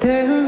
There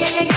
yeah, yeah.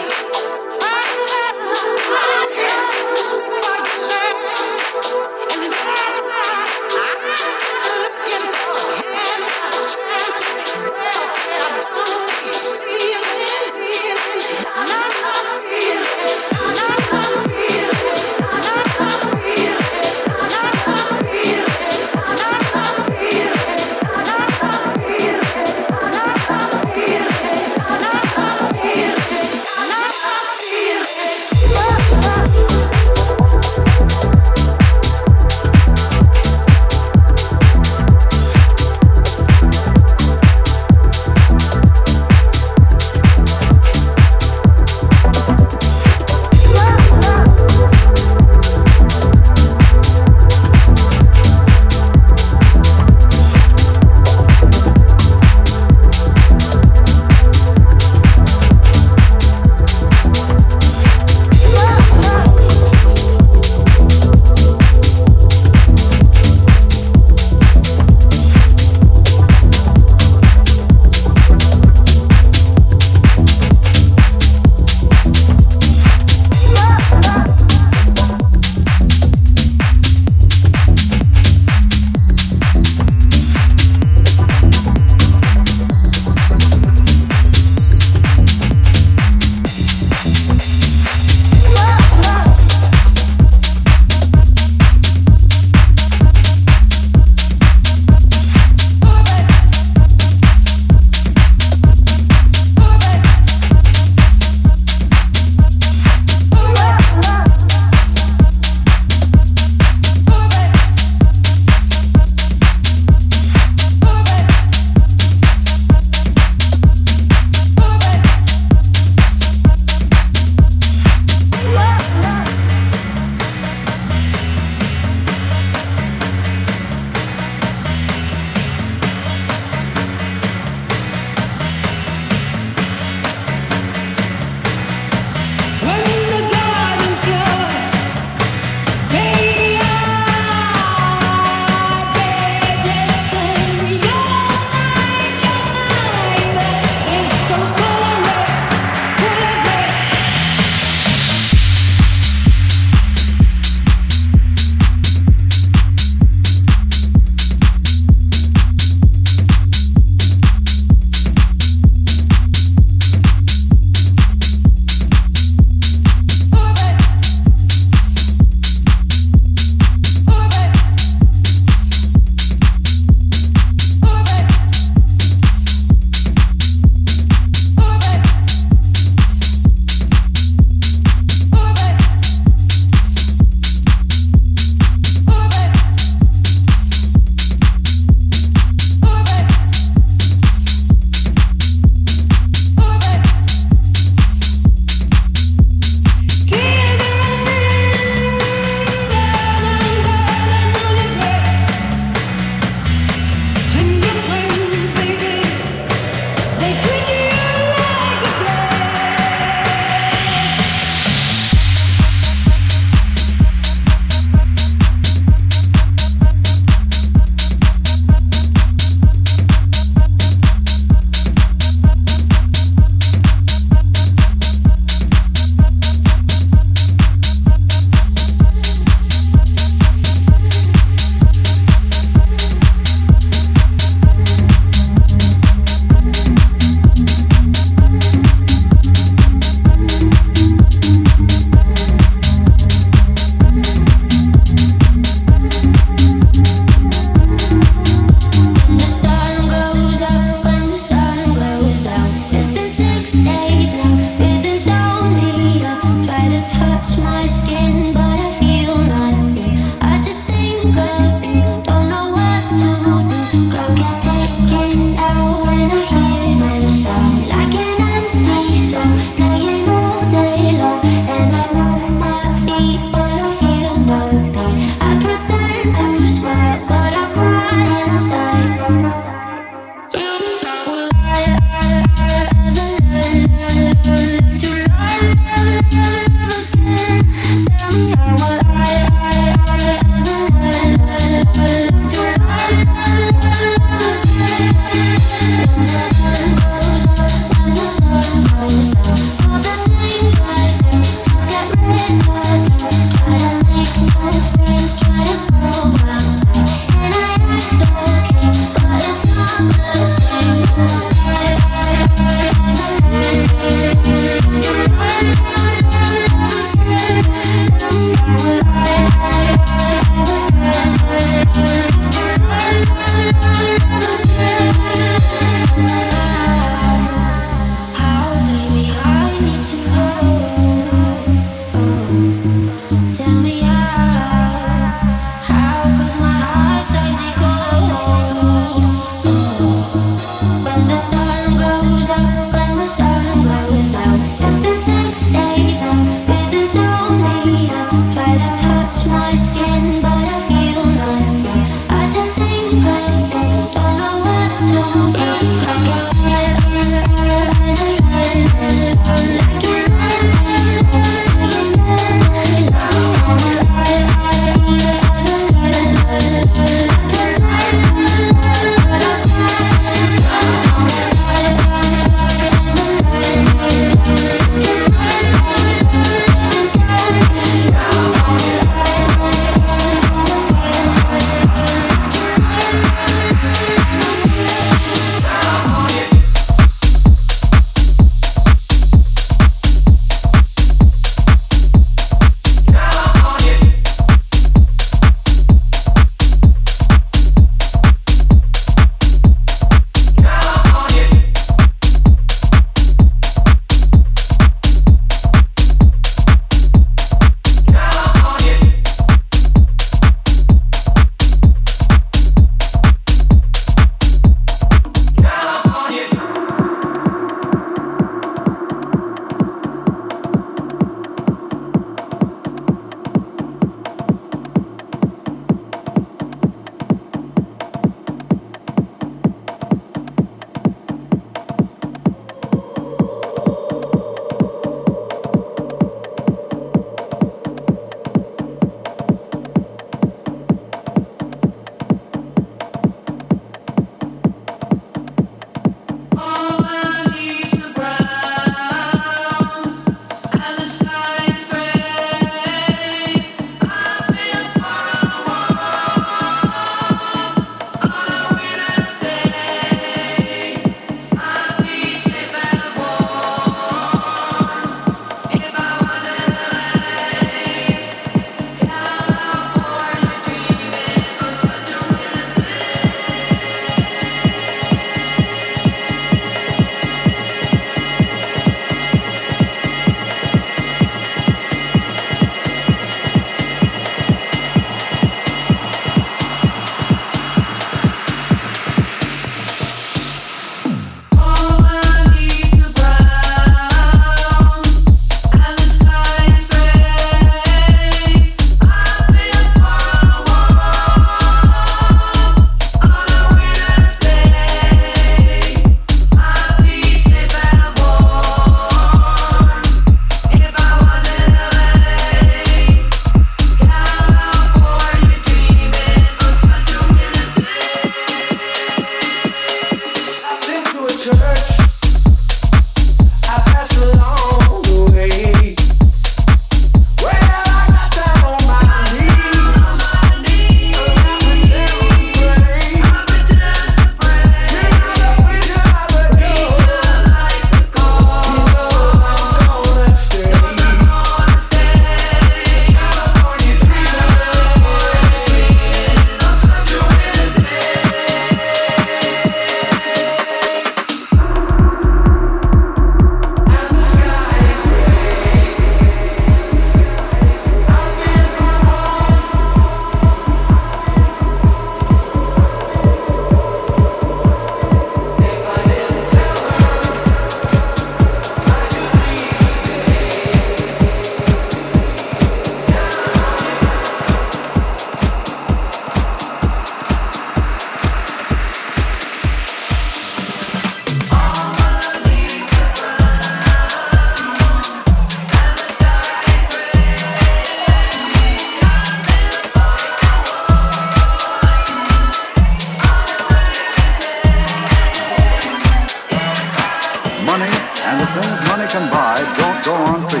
can buy don't go on free.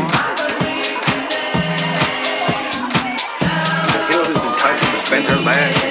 The hill is entitled to spend her last.